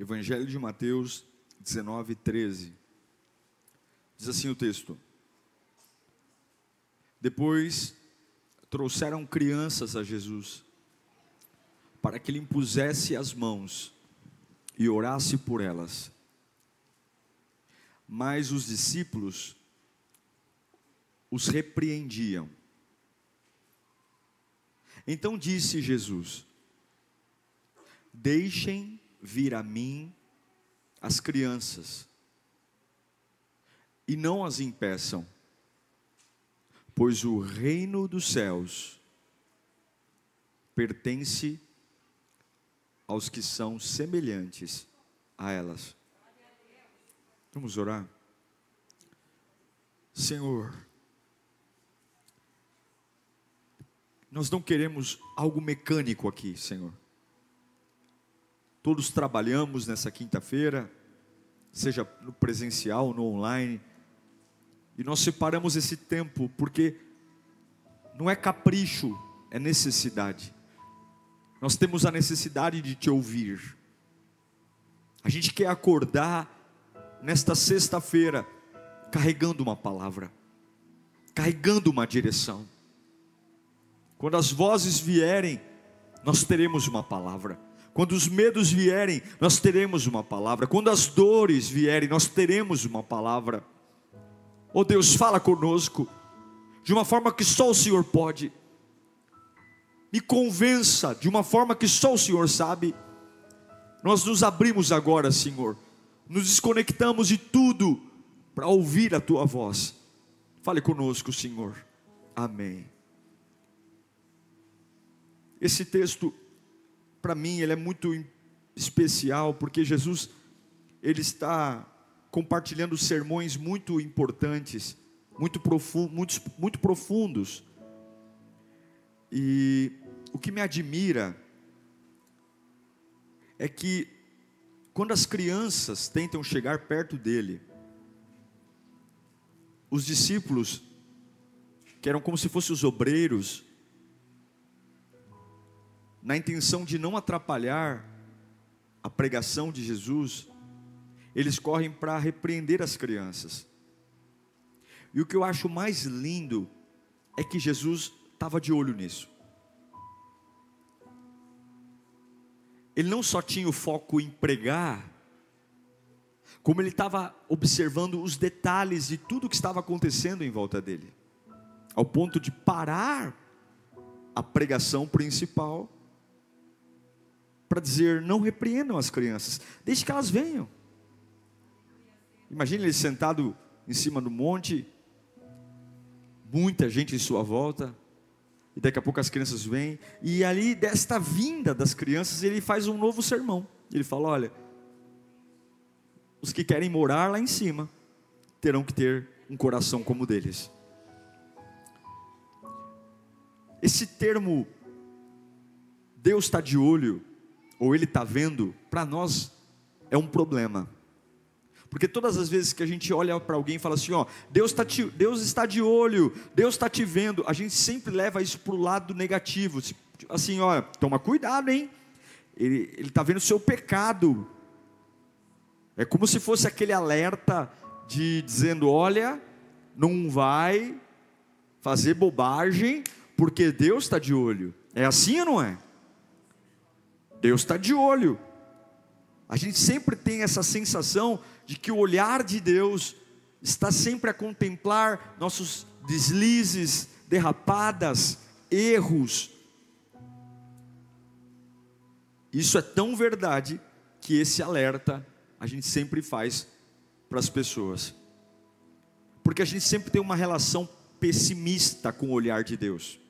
Evangelho de Mateus 19, 13. Diz assim o texto: Depois trouxeram crianças a Jesus para que ele impusesse as mãos e orasse por elas. Mas os discípulos os repreendiam. Então disse Jesus: Deixem vir a mim as crianças, e não as impeçam, pois o reino dos céus pertence aos que são semelhantes a elas. Vamos orar? Senhor, nós não queremos algo mecânico aqui, Senhor. Todos trabalhamos nessa quinta-feira, seja no presencial ou no online, e nós separamos esse tempo porque não é capricho, é necessidade. Nós temos a necessidade de te ouvir. A gente quer acordar nesta sexta-feira carregando uma palavra, carregando uma direção. Quando as vozes vierem, nós teremos uma palavra. Quando os medos vierem, nós teremos uma palavra. Quando as dores vierem, nós teremos uma palavra. Oh Deus, fala conosco de uma forma que só o Senhor pode me convença de uma forma que só o Senhor sabe. Nós nos abrimos agora, Senhor, nos desconectamos de tudo para ouvir a tua voz. Fale conosco, Senhor. Amém. Esse texto, para mim, ele é muito especial, porque Jesus, ele está compartilhando sermões muito importantes, muito, profundos, muito, muito profundos. E o que me admira é que quando as crianças tentam chegar perto dele, os discípulos, que eram como se fossem os obreiros, na intenção de não atrapalhar a pregação de Jesus, eles correm para repreender as crianças. E o que eu acho mais lindo é que Jesus estava de olho nisso. ele não só tinha o foco em pregar, como ele estava observando os detalhes de tudo que estava acontecendo em volta dele, ao ponto de parar a pregação principal para dizer: não repreendam as crianças, deixe que elas venham. Imagine ele sentado em cima do monte, muita gente em sua volta, e daqui a pouco as crianças vêm, e ali desta vinda das crianças, ele faz um novo sermão. Ele fala: olha, os que querem morar lá em cima terão que ter um coração como o deles. Esse termo, Deus está de olho, ou Ele está vendo, para nós é um problema. Porque todas as vezes que a gente olha para alguém e fala assim, ó, Deus, tá te, Deus está de olho, Deus está te vendo, a gente sempre leva isso para o lado negativo. Assim, ó, toma cuidado, hein? Ele está vendo o seu pecado. É como se fosse aquele alerta de dizendo, olha, não vai fazer bobagem, porque Deus está de olho. É assim ou não é? Deus está de olho. A gente sempre tem essa sensação de que o olhar de Deus está sempre a contemplar nossos deslizes, derrapadas, erros. Isso é tão verdade que esse alerta a gente sempre faz para as pessoas. Porque a gente sempre tem uma relação pessimista com o olhar de Deus.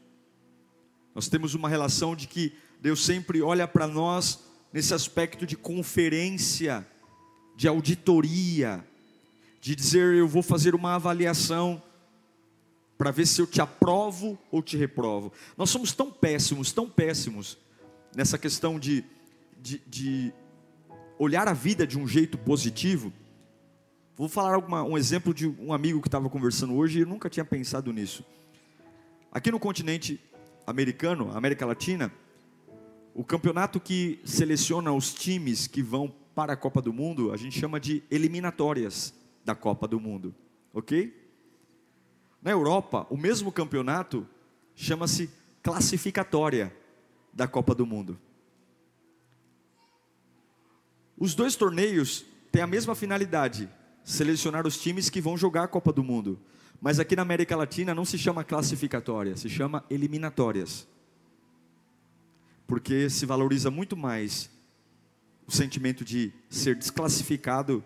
Nós temos uma relação de que Deus sempre olha para nós nesse aspecto de conferência de auditoria, de dizer eu vou fazer uma avaliação para ver se eu te aprovo ou te reprovo. Nós somos tão péssimos, tão péssimos nessa questão de, de, de olhar a vida de um jeito positivo. Vou falar alguma, um exemplo de um amigo que estava conversando hoje e eu nunca tinha pensado nisso. Aqui no continente americano, América Latina, o campeonato que seleciona os times que vão para a Copa do Mundo, a gente chama de eliminatórias da Copa do Mundo, ok? Na Europa, o mesmo campeonato chama-se classificatória da Copa do Mundo. Os dois torneios têm a mesma finalidade, selecionar os times que vão jogar a Copa do Mundo. Mas aqui na América Latina não se chama classificatória, se chama eliminatórias. Porque se valoriza muito mais o sentimento de ser desclassificado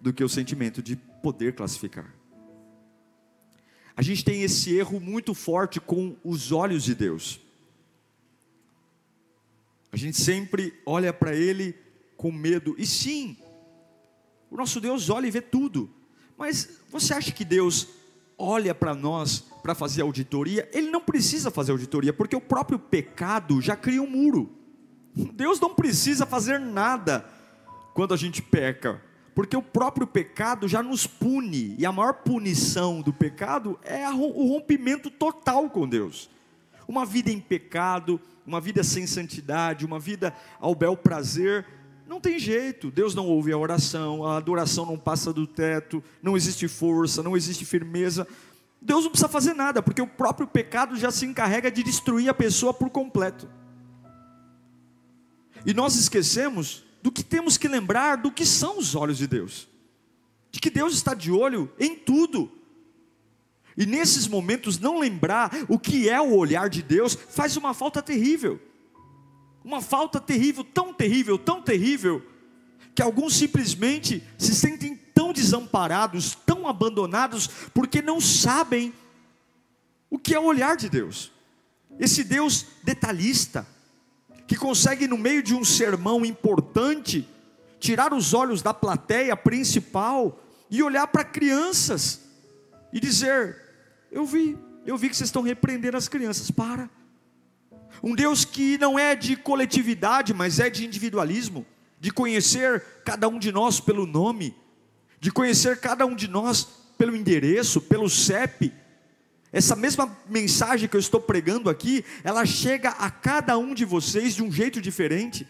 do que o sentimento de poder classificar. A gente tem esse erro muito forte com os olhos de Deus. A gente sempre olha para Ele com medo. E sim, o nosso Deus olha e vê tudo. Mas você acha que Deus olha para nós para fazer auditoria? Ele não precisa fazer auditoria, porque o próprio pecado já cria um muro. Deus não precisa fazer nada quando a gente peca, porque o próprio pecado já nos pune, e a maior punição do pecado é o rompimento total com Deus. Uma vida em pecado, uma vida sem santidade, uma vida ao bel prazer, não tem jeito, Deus não ouve a oração, a adoração não passa do teto, não existe força, não existe firmeza. Deus não precisa fazer nada, porque o próprio pecado já se encarrega de destruir a pessoa por completo. E nós esquecemos do que temos que lembrar do que são os olhos de Deus, de que Deus está de olho em tudo. E nesses momentos, não lembrar o que é o olhar de Deus faz uma falta terrível uma falta terrível, tão terrível, tão terrível, que alguns simplesmente se sentem tão desamparados, tão abandonados, porque não sabem o que é o olhar de Deus. Esse Deus detalhista, que consegue, no meio de um sermão importante, tirar os olhos da plateia principal e olhar para crianças e dizer: Eu vi, eu vi que vocês estão repreendendo as crianças, para um Deus que não é de coletividade, mas é de individualismo, de conhecer cada um de nós pelo nome, de conhecer cada um de nós pelo endereço, pelo CEP. Essa mesma mensagem que eu estou pregando aqui, ela chega a cada um de vocês de um jeito diferente.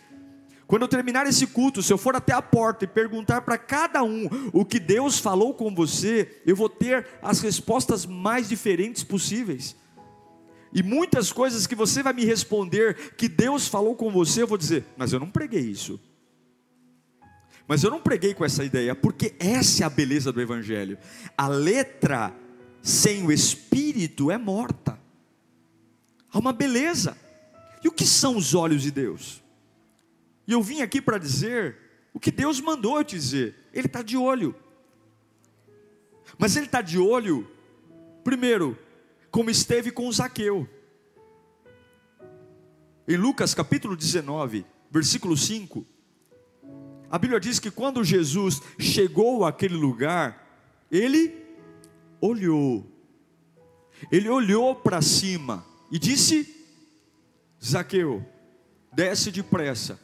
Quando eu terminar esse culto, se eu for até a porta e perguntar para cada um o que Deus falou com você, eu vou ter as respostas mais diferentes possíveis. E muitas coisas que você vai me responder que Deus falou com você, eu vou dizer, mas eu não preguei isso. Mas eu não preguei com essa ideia, porque essa é a beleza do Evangelho. A letra sem o Espírito é morta. Há uma beleza. E o que são os olhos de Deus? E eu vim aqui para dizer o que Deus mandou eu dizer. Ele está de olho. Mas Ele está de olho, primeiro, como esteve com Zaqueu. Em Lucas capítulo 19, versículo 5, a Bíblia diz que quando Jesus chegou àquele lugar, ele olhou, ele olhou para cima e disse: Zaqueu, desce depressa,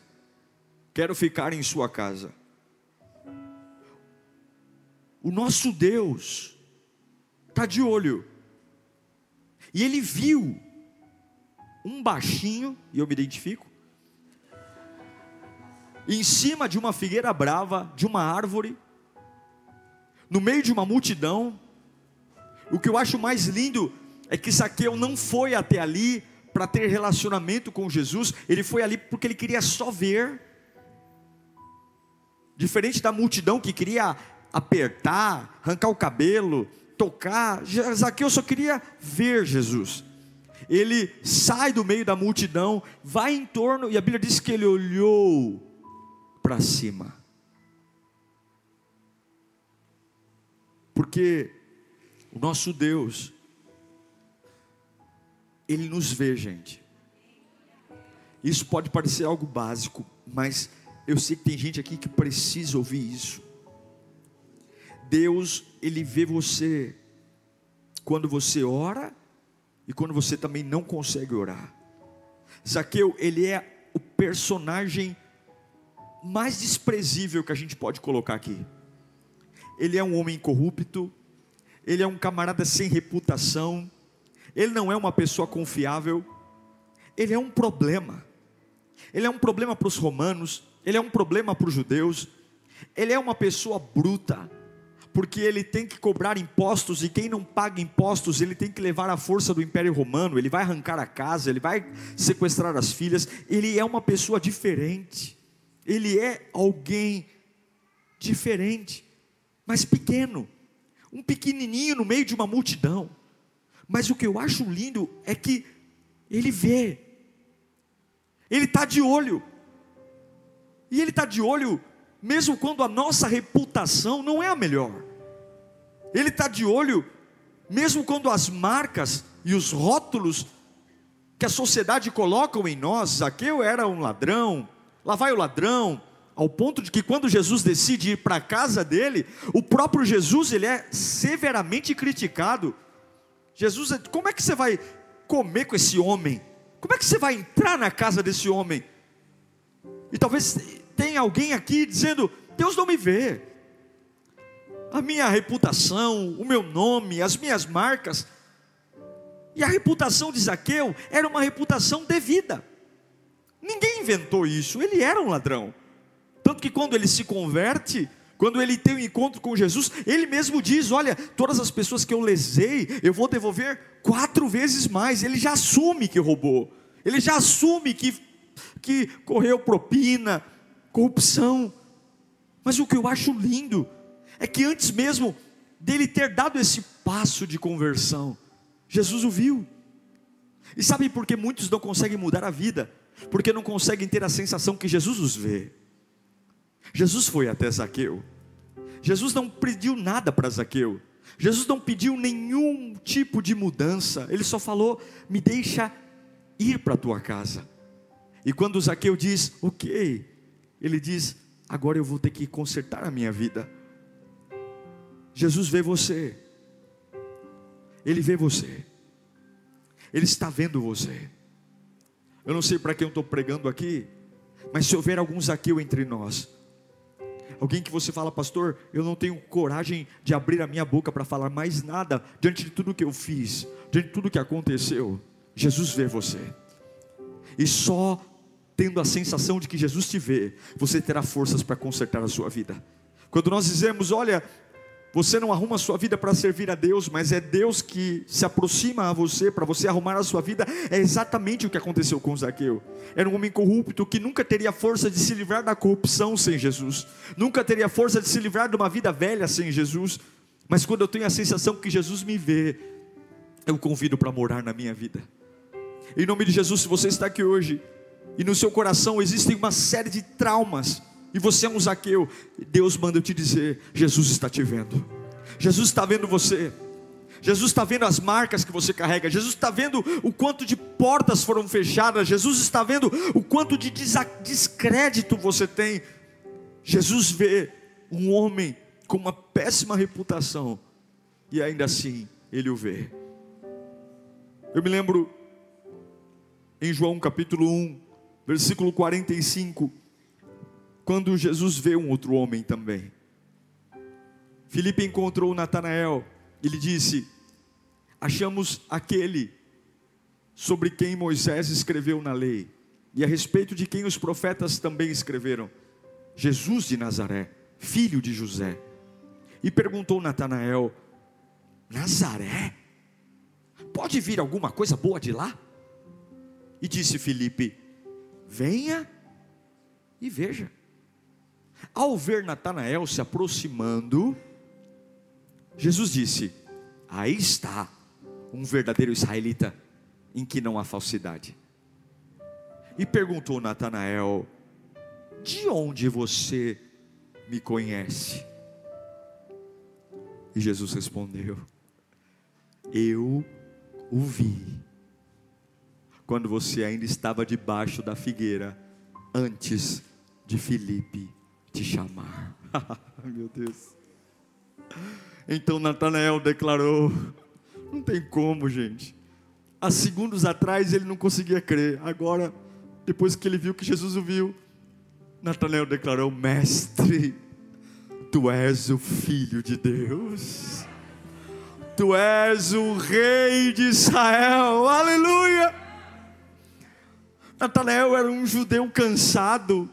quero ficar em sua casa. O nosso Deus está de olho, e ele viu um baixinho, e eu me identifico, em cima de uma figueira brava, de uma árvore, no meio de uma multidão. O que eu acho mais lindo é que Saqueu não foi até ali para ter relacionamento com Jesus, ele foi ali porque ele queria só ver. Diferente da multidão que queria apertar, arrancar o cabelo, tocar, Zaqueu só queria ver Jesus. Ele sai do meio da multidão, vai em torno, e a Bíblia diz que ele olhou para cima. Porque o nosso Deus, Ele nos vê, gente. Isso pode parecer algo básico, mas eu sei que tem gente aqui que precisa ouvir isso. Deus, Ele vê você quando você ora e quando você também não consegue orar. Zaqueu, ele é o personagem mais desprezível que a gente pode colocar aqui. Ele é um homem corrupto, ele é um camarada sem reputação, ele não é uma pessoa confiável, ele é um problema. Ele é um problema para os romanos, ele é um problema para os judeus, ele é uma pessoa bruta, porque ele tem que cobrar impostos e quem não paga impostos, ele tem que levar a força do Império Romano, ele vai arrancar a casa, ele vai sequestrar as filhas, ele é uma pessoa diferente. Ele é alguém diferente, mas pequeno, um pequenininho no meio de uma multidão. Mas o que eu acho lindo é que ele vê, ele está de olho, e ele está de olho mesmo quando a nossa reputação não é a melhor. Ele está de olho, mesmo quando as marcas e os rótulos que a sociedade colocam em nós, Zaqueu era um ladrão, lá vai o ladrão, ao ponto de que quando Jesus decide ir para a casa dele, o próprio Jesus ele é severamente criticado. Jesus, como é que você vai comer com esse homem? Como é que você vai entrar na casa desse homem? E talvez tem alguém aqui dizendo: Deus não me vê. A minha reputação, o meu nome, as minhas marcas. E a reputação de Zaqueu era uma reputação devida. Ninguém inventou isso, ele era um ladrão. Tanto que quando ele se converte, quando ele tem um encontro com Jesus, ele mesmo diz: Olha, todas as pessoas que eu lesei, eu vou devolver quatro vezes mais. Ele já assume que roubou, ele já assume que, que correu propina, corrupção. Mas o que eu acho lindo é que antes mesmo dele ter dado esse passo de conversão, Jesus o viu. E sabe por que muitos não conseguem mudar a vida? Porque não conseguem ter a sensação que Jesus os vê. Jesus foi até Zaqueu. Jesus não pediu nada para Zaqueu. Jesus não pediu nenhum tipo de mudança. Ele só falou: "Me deixa ir para a tua casa". E quando Zaqueu diz: "OK", ele diz: agora eu vou ter que consertar a minha vida. Jesus vê você, Ele vê você, Ele está vendo você. Eu não sei para quem eu estou pregando aqui, mas se houver algum Zaqueu entre nós, alguém que você fala, pastor, eu não tenho coragem de abrir a minha boca para falar mais nada diante de tudo que eu fiz, diante de tudo que aconteceu, Jesus vê você, e só tendo a sensação de que Jesus te vê, você terá forças para consertar a sua vida. Quando nós dizemos, olha, você não arruma a sua vida para servir a Deus, mas é Deus que se aproxima a você para você arrumar a sua vida. É exatamente o que aconteceu com Zaqueu. Era um homem corrupto que nunca teria força de se livrar da corrupção sem Jesus, nunca teria força de se livrar de uma vida velha sem Jesus. Mas quando eu tenho a sensação que Jesus me vê, eu convido para morar na minha vida. Em nome de Jesus, se você está aqui hoje e no seu coração existem uma série de traumas, e você é um Zaqueu, Deus manda eu te dizer: Jesus está te vendo, Jesus está vendo você. Jesus está vendo as marcas que você carrega, Jesus está vendo o quanto de portas foram fechadas, Jesus está vendo o quanto de descrédito você tem. Jesus vê um homem com uma péssima reputação e ainda assim ele o vê. Eu me lembro em João capítulo 1, versículo 45, quando Jesus vê um outro homem também. Filipe encontrou Natanael, ele disse: Achamos aquele sobre quem Moisés escreveu na lei, e a respeito de quem os profetas também escreveram, Jesus de Nazaré, filho de José. E perguntou Natanael: Nazaré? Pode vir alguma coisa boa de lá? E disse Filipe: venha e veja. Ao ver Natanael se aproximando, Jesus disse: Aí está um verdadeiro israelita em que não há falsidade. E perguntou Natanael: De onde você me conhece? E Jesus respondeu: Eu o vi quando você ainda estava debaixo da figueira, antes de Filipe te chamar. Meu Deus. Então Natanael declarou: Não tem como, gente. Há segundos atrás ele não conseguia crer. Agora, depois que ele viu que Jesus o viu, Natanael declarou: Mestre, tu és o filho de Deus. Tu és o rei de Israel. Aleluia! Natanael era um judeu cansado.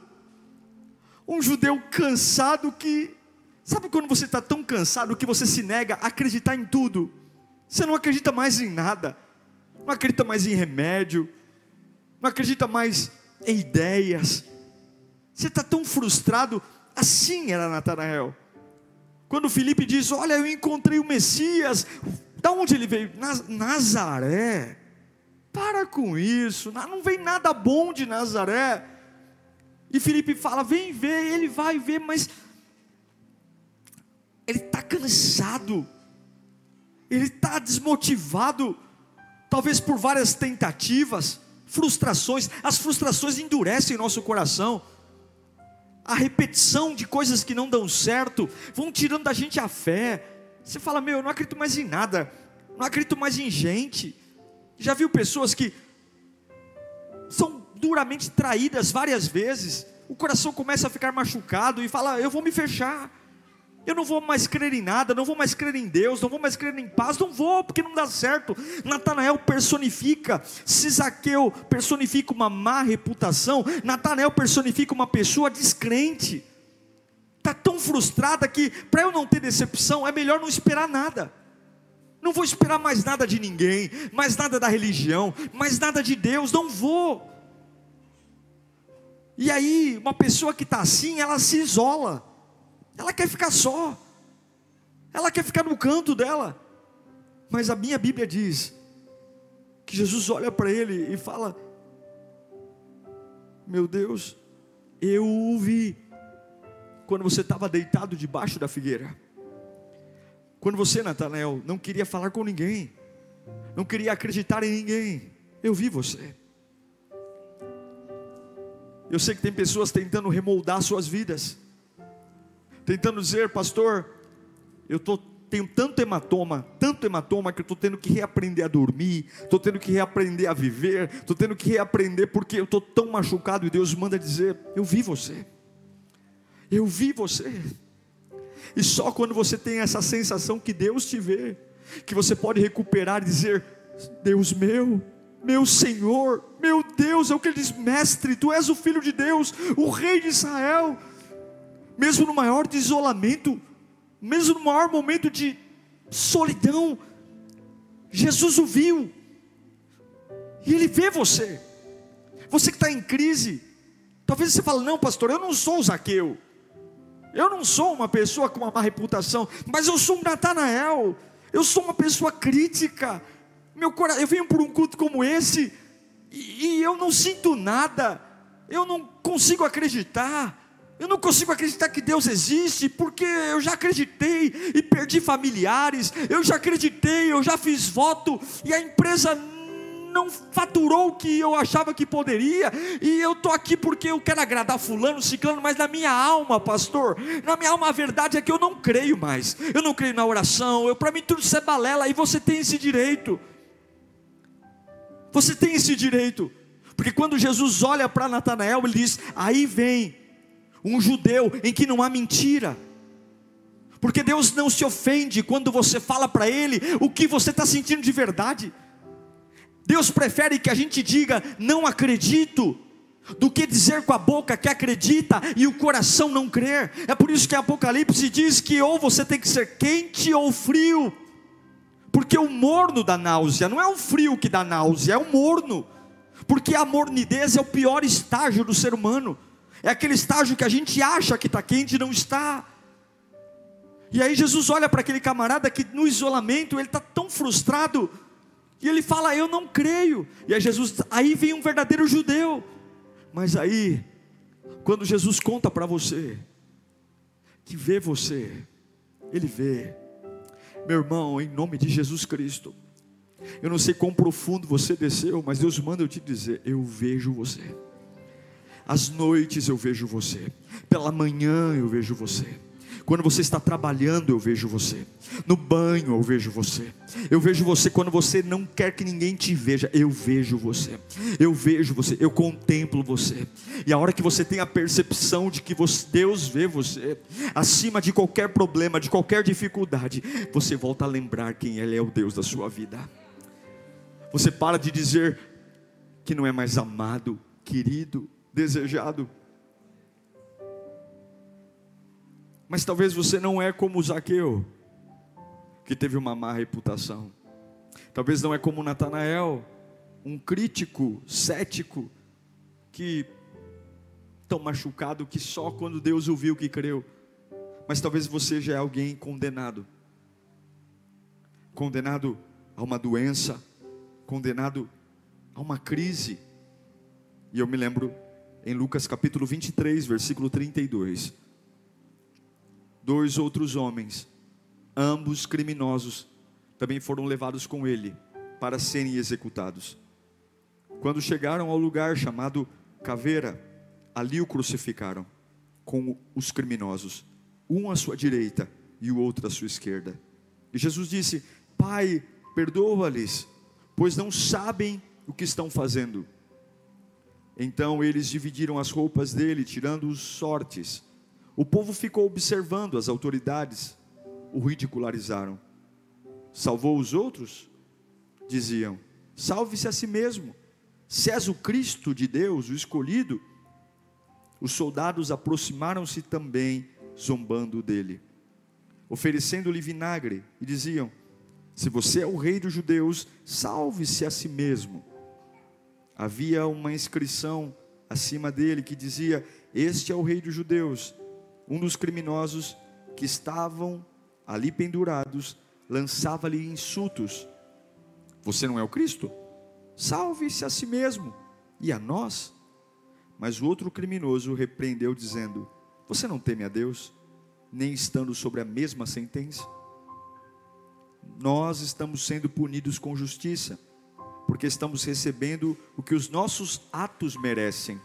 Um judeu cansado que. Sabe quando você está tão cansado que você se nega a acreditar em tudo? Você não acredita mais em nada. Não acredita mais em remédio. Não acredita mais em ideias você está tão frustrado. Assim era Natanael. Quando Felipe diz: Olha, eu encontrei o Messias. Da onde ele veio? Nazaré. Para com isso. Não vem nada bom de Nazaré. E Felipe fala: Vem ver. Ele vai ver, mas ele está cansado. Ele está desmotivado. Talvez por várias tentativas, frustrações. As frustrações endurecem nosso coração a repetição de coisas que não dão certo, vão tirando da gente a fé. Você fala, meu, eu não acredito mais em nada, não acredito mais em gente. Já viu pessoas que são duramente traídas várias vezes, o coração começa a ficar machucado e fala, eu vou me fechar. Eu não vou mais crer em nada, não vou mais crer em Deus, não vou mais crer em paz, não vou, porque não dá certo. Natanael personifica, se Zaqueu personifica uma má reputação, Natanael personifica uma pessoa descrente. Está tão frustrada que, para eu não ter decepção, é melhor não esperar nada. Não vou esperar mais nada de ninguém, mais nada da religião, mais nada de Deus, não vou. E aí, uma pessoa que está assim, ela se isola. Ela quer ficar só. Ela quer ficar no canto dela. Mas a minha Bíblia diz que Jesus olha para ele e fala: Meu Deus, eu o vi quando você estava deitado debaixo da figueira. Quando você, Natanael, não queria falar com ninguém, não queria acreditar em ninguém, eu vi você. Eu sei que tem pessoas tentando remoldar suas vidas tentando dizer, pastor, eu tô, tenho tanto hematoma, tanto hematoma que eu estou tendo que reaprender a dormir, estou tendo que reaprender a viver, estou tendo que reaprender porque eu estou tão machucado e Deus manda dizer: Eu vi você, eu vi você. E só quando você tem essa sensação que Deus te vê, que você pode recuperar e dizer: Deus meu, meu Senhor, meu Deus, é o que ele diz, mestre, tu és o filho de Deus, o rei de Israel, mesmo no maior isolamento, mesmo no maior momento de solidão, Jesus o viu, e Ele vê você, você que está em crise, talvez você fale, não pastor, eu não sou o Zaqueu, eu não sou uma pessoa com uma má reputação, mas eu sou um Natanael, eu sou uma pessoa crítica, meu coração, eu venho por um culto como esse, e, e eu não sinto nada, eu não consigo acreditar, eu não consigo acreditar que Deus existe, porque eu já acreditei e perdi familiares, eu já acreditei, eu já fiz voto, e a empresa não faturou o que eu achava que poderia, e eu estou aqui porque eu quero agradar fulano, ciclano, mas na minha alma, pastor, na minha alma a verdade é que eu não creio mais, eu não creio na oração, para mim tudo isso é balela, e você tem esse direito, você tem esse direito, porque quando Jesus olha para Natanael, ele diz: aí vem um judeu em que não há mentira. Porque Deus não se ofende quando você fala para Ele o que você está sentindo de verdade. Deus prefere que a gente diga não acredito, do que dizer com a boca que acredita e o coração não crer. É por isso que Apocalipse diz que ou você tem que ser quente ou frio, porque o morno dá náusea, não é o frio que dá náusea, é o morno, porque a mornidez é o pior estágio do ser humano. É aquele estágio que a gente acha que está quente e não está. E aí Jesus olha para aquele camarada que no isolamento ele está tão frustrado. E ele fala: Eu não creio. E aí Jesus, aí vem um verdadeiro judeu. Mas aí, quando Jesus conta para você, que vê você, ele vê. Meu irmão, em nome de Jesus Cristo. Eu não sei quão profundo você desceu, mas Deus manda eu te dizer: Eu vejo você às noites eu vejo você, pela manhã eu vejo você. Quando você está trabalhando, eu vejo você. No banho, eu vejo você. Eu vejo você quando você não quer que ninguém te veja. Eu vejo você. Eu vejo você. Eu contemplo você. E a hora que você tem a percepção de que Deus vê você, acima de qualquer problema, de qualquer dificuldade, você volta a lembrar quem Ele é o Deus da sua vida. Você para de dizer que não é mais amado, querido, desejado. Mas talvez você não é como Zaqueu, que teve uma má reputação. Talvez não é como Natanael, um crítico, cético, que tão machucado que só quando Deus o viu que creu. Mas talvez você já é alguém condenado. Condenado a uma doença, condenado a uma crise. E eu me lembro em Lucas capítulo 23, versículo 32 dois outros homens, ambos criminosos, também foram levados com ele para serem executados. Quando chegaram ao lugar chamado Caveira, ali o crucificaram com os criminosos, um à sua direita e o outro à sua esquerda. E Jesus disse: Pai, perdoa-lhes, pois não sabem o que estão fazendo. Então eles dividiram as roupas dele, tirando os sortes o povo ficou observando as autoridades, o ridicularizaram. Salvou os outros? Diziam: Salve-se a si mesmo. Se és o Cristo de Deus, o escolhido. Os soldados aproximaram-se também, zombando dele, oferecendo-lhe vinagre, e diziam: Se você é o rei dos judeus, salve-se a si mesmo. Havia uma inscrição acima dele que dizia: Este é o rei dos judeus um dos criminosos que estavam ali pendurados lançava-lhe insultos: Você não é o Cristo? Salve-se a si mesmo e a nós. Mas o outro criminoso repreendeu, dizendo: Você não teme a Deus, nem estando sobre a mesma sentença? Nós estamos sendo punidos com justiça, porque estamos recebendo o que os nossos atos merecem.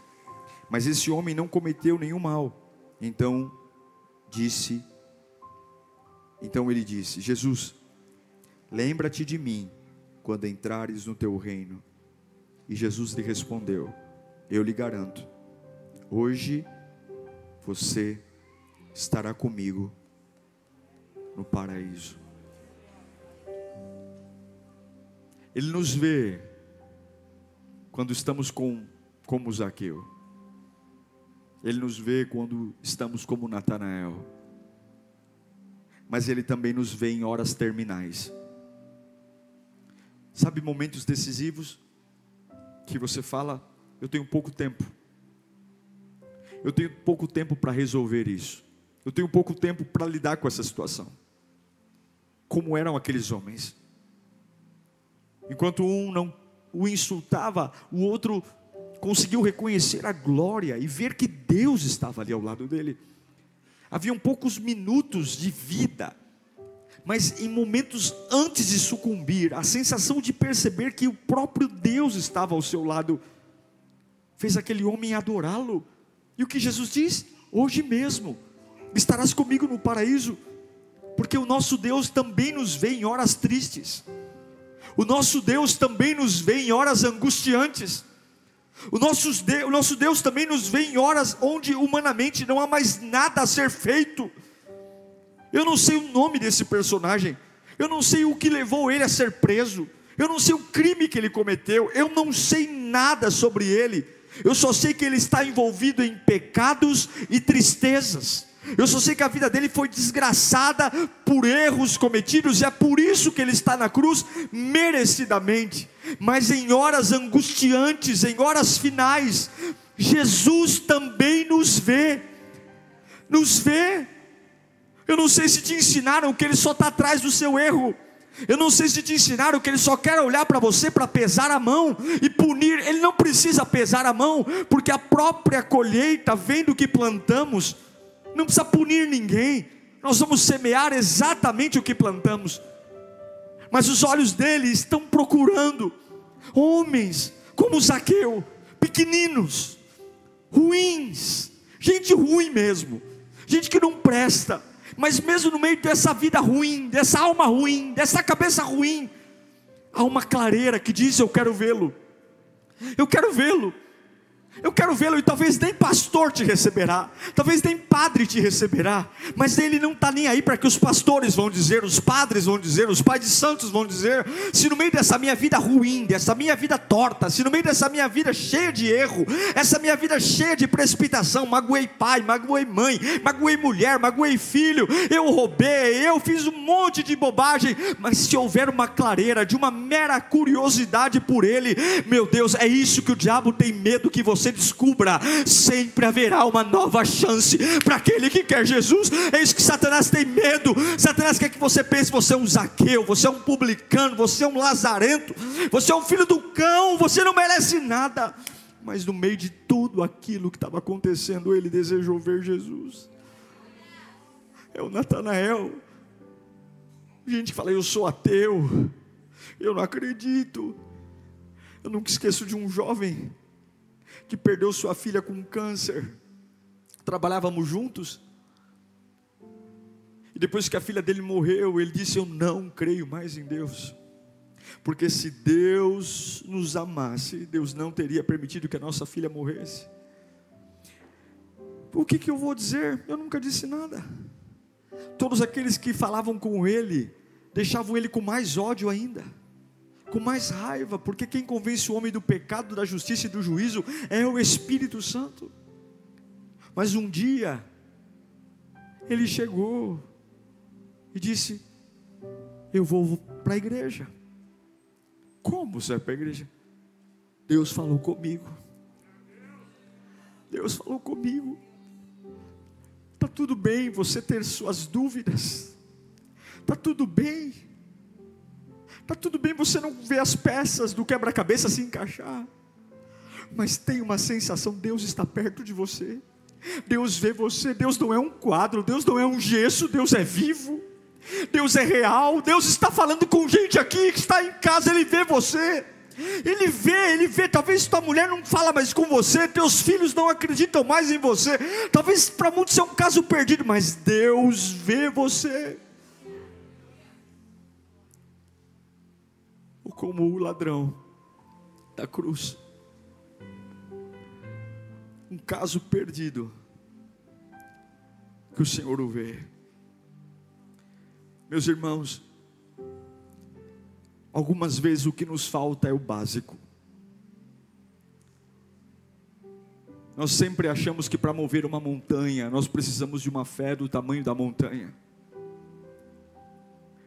Mas esse homem não cometeu nenhum mal então disse, então ele disse: Jesus, lembra-te de mim quando entrares no teu reino. E Jesus lhe respondeu: Eu lhe garanto, hoje você estará comigo no paraíso. Ele nos vê quando estamos com como Zaqueu. Ele nos vê quando estamos como Natanael. Mas Ele também nos vê em horas terminais. Sabe momentos decisivos que você fala, eu tenho pouco tempo. Eu tenho pouco tempo para resolver isso. Eu tenho pouco tempo para lidar com essa situação. Como eram aqueles homens? Enquanto um não o insultava, o outro conseguiu reconhecer a glória e ver que Deus estava ali ao lado dele. Haviam poucos minutos de vida, mas em momentos antes de sucumbir, a sensação de perceber que o próprio Deus estava ao seu lado fez aquele homem adorá-lo. E o que Jesus diz? Hoje mesmo estarás comigo no paraíso, porque o nosso Deus também nos vê em horas tristes. O nosso Deus também nos vê em horas angustiantes. O nosso, Deus, o nosso Deus também nos vê em horas onde humanamente não há mais nada a ser feito. Eu não sei o nome desse personagem, eu não sei o que levou ele a ser preso, eu não sei o crime que ele cometeu, eu não sei nada sobre ele, eu só sei que ele está envolvido em pecados e tristezas. Eu só sei que a vida dele foi desgraçada por erros cometidos, e é por isso que ele está na cruz, merecidamente. Mas em horas angustiantes, em horas finais, Jesus também nos vê, nos vê. Eu não sei se te ensinaram que ele só está atrás do seu erro. Eu não sei se te ensinaram que ele só quer olhar para você para pesar a mão e punir. Ele não precisa pesar a mão, porque a própria colheita vem do que plantamos não precisa punir ninguém, nós vamos semear exatamente o que plantamos, mas os olhos dele estão procurando homens como Zaqueu, pequeninos, ruins, gente ruim mesmo, gente que não presta, mas mesmo no meio dessa vida ruim, dessa alma ruim, dessa cabeça ruim, há uma clareira que diz: Eu quero vê-lo, eu quero vê-lo. Eu quero vê-lo e talvez nem pastor te receberá, talvez nem padre te receberá, mas ele não está nem aí para que os pastores vão dizer, os padres vão dizer, os pais de santos vão dizer. Se no meio dessa minha vida ruim, dessa minha vida torta, se no meio dessa minha vida cheia de erro, essa minha vida cheia de precipitação, magoei pai, magoei mãe, magoei mulher, magoei filho, eu roubei, eu fiz um monte de bobagem, mas se houver uma clareira de uma mera curiosidade por ele, meu Deus, é isso que o diabo tem medo que você você descubra, sempre haverá uma nova chance para aquele que quer Jesus. É isso que Satanás tem medo. Satanás quer que você pense: você é um Zaqueu, você é um publicano, você é um lazarento, você é um filho do cão, você não merece nada. Mas no meio de tudo aquilo que estava acontecendo, ele desejou ver Jesus. É o Natanael. Gente que fala, eu sou ateu, eu não acredito. Eu nunca esqueço de um jovem que perdeu sua filha com câncer. Trabalhávamos juntos. E depois que a filha dele morreu, ele disse: Eu não creio mais em Deus. Porque se Deus nos amasse, Deus não teria permitido que a nossa filha morresse. O que, que eu vou dizer? Eu nunca disse nada. Todos aqueles que falavam com ele, deixavam ele com mais ódio ainda com mais raiva, porque quem convence o homem do pecado, da justiça e do juízo é o Espírito Santo. Mas um dia, ele chegou e disse: Eu vou para a igreja. Como você vai para a igreja? Deus falou comigo. Deus falou comigo. Está tudo bem você ter suas dúvidas. Está tudo bem Está tudo bem você não ver as peças do quebra-cabeça se encaixar, mas tem uma sensação: Deus está perto de você, Deus vê você, Deus não é um quadro, Deus não é um gesso, Deus é vivo, Deus é real, Deus está falando com gente aqui que está em casa, Ele vê você. Ele vê, ele vê, talvez tua mulher não fala mais com você, teus filhos não acreditam mais em você, talvez para muitos é um caso perdido, mas Deus vê você. Como o ladrão da cruz. Um caso perdido que o Senhor o vê. Meus irmãos, algumas vezes o que nos falta é o básico. Nós sempre achamos que para mover uma montanha, nós precisamos de uma fé do tamanho da montanha.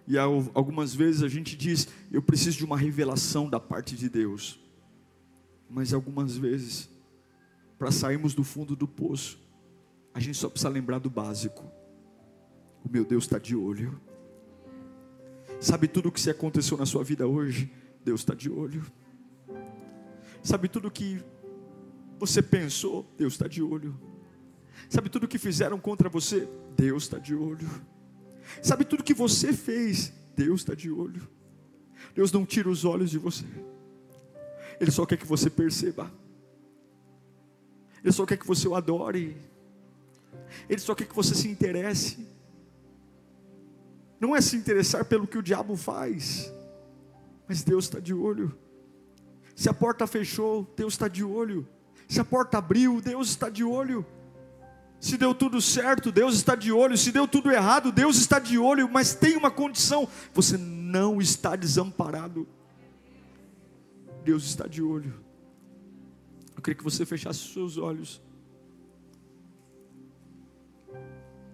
E algumas vezes a gente diz, eu preciso de uma revelação da parte de Deus. Mas algumas vezes, para sairmos do fundo do poço, a gente só precisa lembrar do básico. O meu Deus está de olho. Sabe tudo o que se aconteceu na sua vida hoje? Deus está de olho. Sabe tudo o que você pensou? Deus está de olho. Sabe tudo o que fizeram contra você? Deus está de olho. Sabe tudo que você fez? Deus está de olho. Deus não tira os olhos de você. Ele só quer que você perceba. Ele só quer que você o adore. Ele só quer que você se interesse. Não é se interessar pelo que o diabo faz, mas Deus está de olho. Se a porta fechou, Deus está de olho. Se a porta abriu, Deus está de olho. Se deu tudo certo, Deus está de olho. Se deu tudo errado, Deus está de olho. Mas tem uma condição: você não está desamparado. Deus está de olho. Eu queria que você fechasse os seus olhos.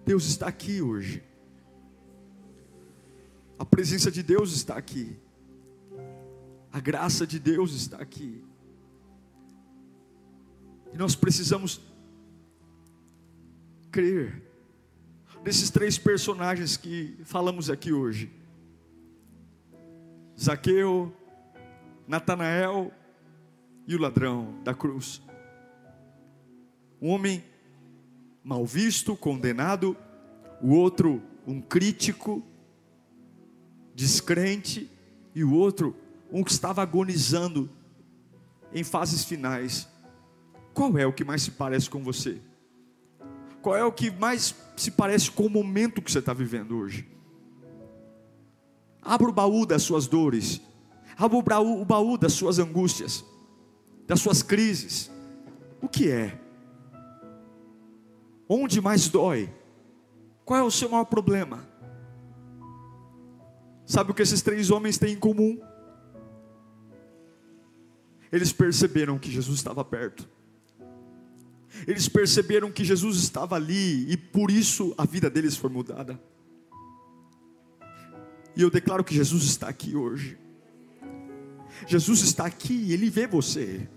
Deus está aqui hoje. A presença de Deus está aqui. A graça de Deus está aqui. E nós precisamos crer nesses três personagens que falamos aqui hoje: Zaqueu, Natanael e o ladrão da cruz. Um homem mal visto, condenado, o outro um crítico, descrente, e o outro um que estava agonizando em fases finais. Qual é o que mais se parece com você? Qual é o que mais se parece com o momento que você está vivendo hoje? Abra o baú das suas dores, abra o baú, o baú das suas angústias, das suas crises. O que é? Onde mais dói? Qual é o seu maior problema? Sabe o que esses três homens têm em comum? Eles perceberam que Jesus estava perto. Eles perceberam que Jesus estava ali e por isso a vida deles foi mudada. E eu declaro que Jesus está aqui hoje. Jesus está aqui e ele vê você.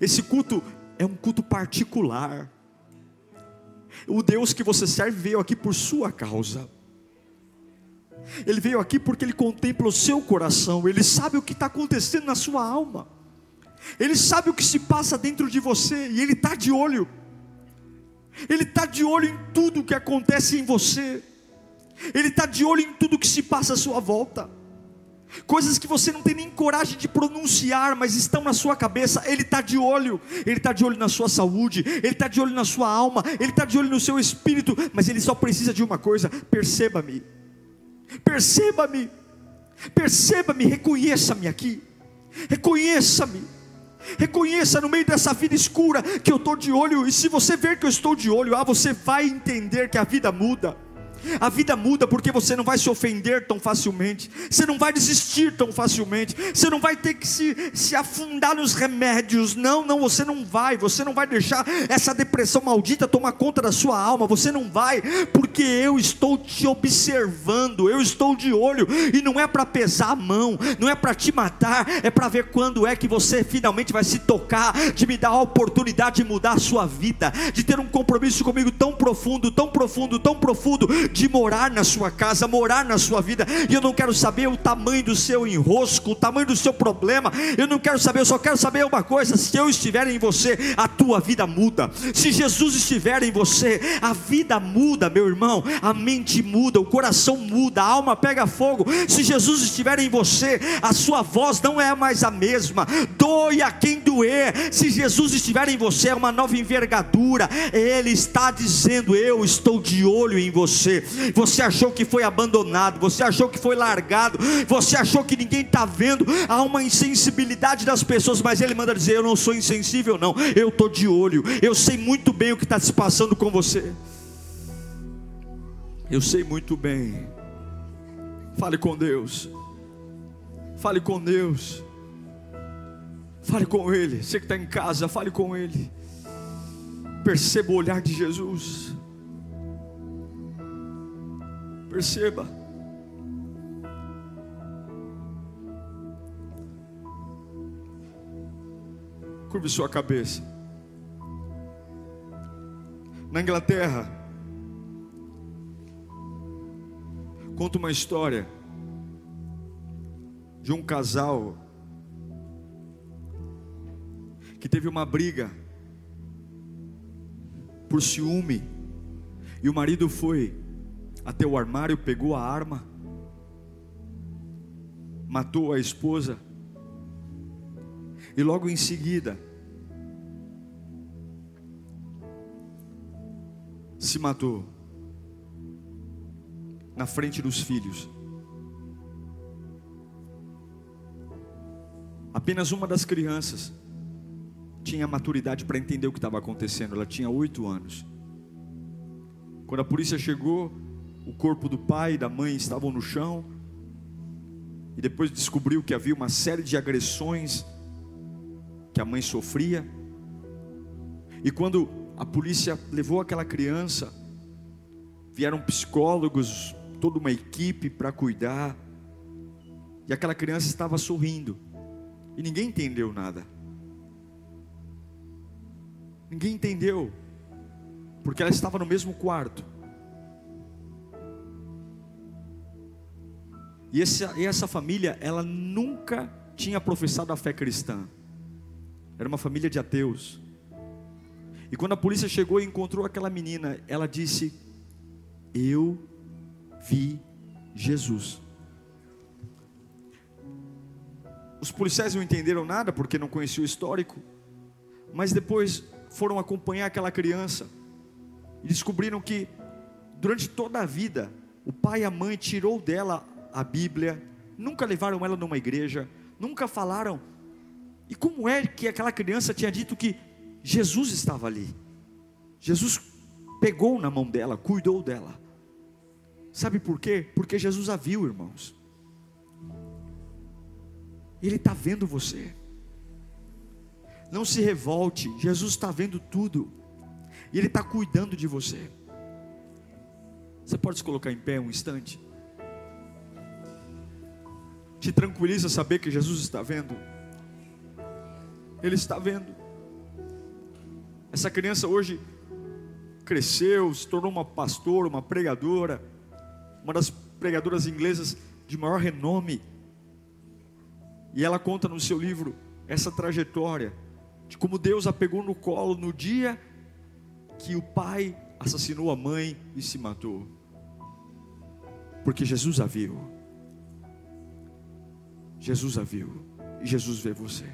Esse culto é um culto particular. O Deus que você serve veio aqui por sua causa. Ele veio aqui porque ele contempla o seu coração, ele sabe o que está acontecendo na sua alma, ele sabe o que se passa dentro de você e ele está de olho. Ele está de olho em tudo que acontece em você, Ele está de olho em tudo que se passa à sua volta, coisas que você não tem nem coragem de pronunciar, mas estão na sua cabeça. Ele está de olho, Ele está de olho na sua saúde, Ele está de olho na sua alma, Ele está de olho no seu espírito, mas Ele só precisa de uma coisa: perceba-me, perceba-me, perceba-me, reconheça-me aqui, reconheça-me. Reconheça no meio dessa vida escura que eu estou de olho, e se você ver que eu estou de olho, ah, você vai entender que a vida muda. A vida muda porque você não vai se ofender tão facilmente, você não vai desistir tão facilmente, você não vai ter que se, se afundar nos remédios. Não, não, você não vai, você não vai deixar essa depressão maldita tomar conta da sua alma, você não vai, porque eu estou te observando, eu estou de olho, e não é para pesar a mão, não é para te matar, é para ver quando é que você finalmente vai se tocar, de me dar a oportunidade de mudar a sua vida, de ter um compromisso comigo tão profundo, tão profundo, tão profundo de morar na sua casa, morar na sua vida. E eu não quero saber o tamanho do seu enrosco, o tamanho do seu problema. Eu não quero saber, eu só quero saber uma coisa: se eu estiver em você, a tua vida muda. Se Jesus estiver em você, a vida muda, meu irmão. A mente muda, o coração muda, a alma pega fogo. Se Jesus estiver em você, a sua voz não é mais a mesma. Doe a quem doer. Se Jesus estiver em você, é uma nova envergadura. Ele está dizendo: Eu estou de olho em você. Você achou que foi abandonado, você achou que foi largado, você achou que ninguém está vendo. Há uma insensibilidade das pessoas, mas Ele manda dizer: Eu não sou insensível, não. Eu estou de olho. Eu sei muito bem o que está se passando com você. Eu sei muito bem. Fale com Deus. Fale com Deus. Fale com Ele. Você que está em casa, fale com Ele. Perceba o olhar de Jesus. Perceba. Curve sua cabeça. Na Inglaterra, conta uma história de um casal que teve uma briga por ciúme e o marido foi até o armário, pegou a arma, matou a esposa, e logo em seguida, se matou na frente dos filhos. Apenas uma das crianças tinha maturidade para entender o que estava acontecendo. Ela tinha oito anos. Quando a polícia chegou, o corpo do pai e da mãe estavam no chão, e depois descobriu que havia uma série de agressões que a mãe sofria. E quando a polícia levou aquela criança, vieram psicólogos, toda uma equipe para cuidar, e aquela criança estava sorrindo, e ninguém entendeu nada. Ninguém entendeu, porque ela estava no mesmo quarto. E essa, e essa família, ela nunca tinha professado a fé cristã. Era uma família de ateus. E quando a polícia chegou e encontrou aquela menina, ela disse: Eu vi Jesus. Os policiais não entenderam nada porque não conheciam o histórico. mas depois foram acompanhar aquela criança e descobriram que durante toda a vida o pai e a mãe tirou dela a Bíblia, nunca levaram ela numa igreja, nunca falaram. E como é que aquela criança tinha dito que Jesus estava ali? Jesus pegou na mão dela, cuidou dela. Sabe por quê? Porque Jesus a viu, irmãos. Ele está vendo você. Não se revolte, Jesus está vendo tudo. E Ele está cuidando de você. Você pode se colocar em pé um instante? Te tranquiliza saber que Jesus está vendo. Ele está vendo. Essa criança hoje cresceu, se tornou uma pastora, uma pregadora, uma das pregadoras inglesas de maior renome. E ela conta no seu livro essa trajetória de como Deus a pegou no colo no dia que o pai assassinou a mãe e se matou. Porque Jesus a viu. Jesus a viu. E Jesus vê você.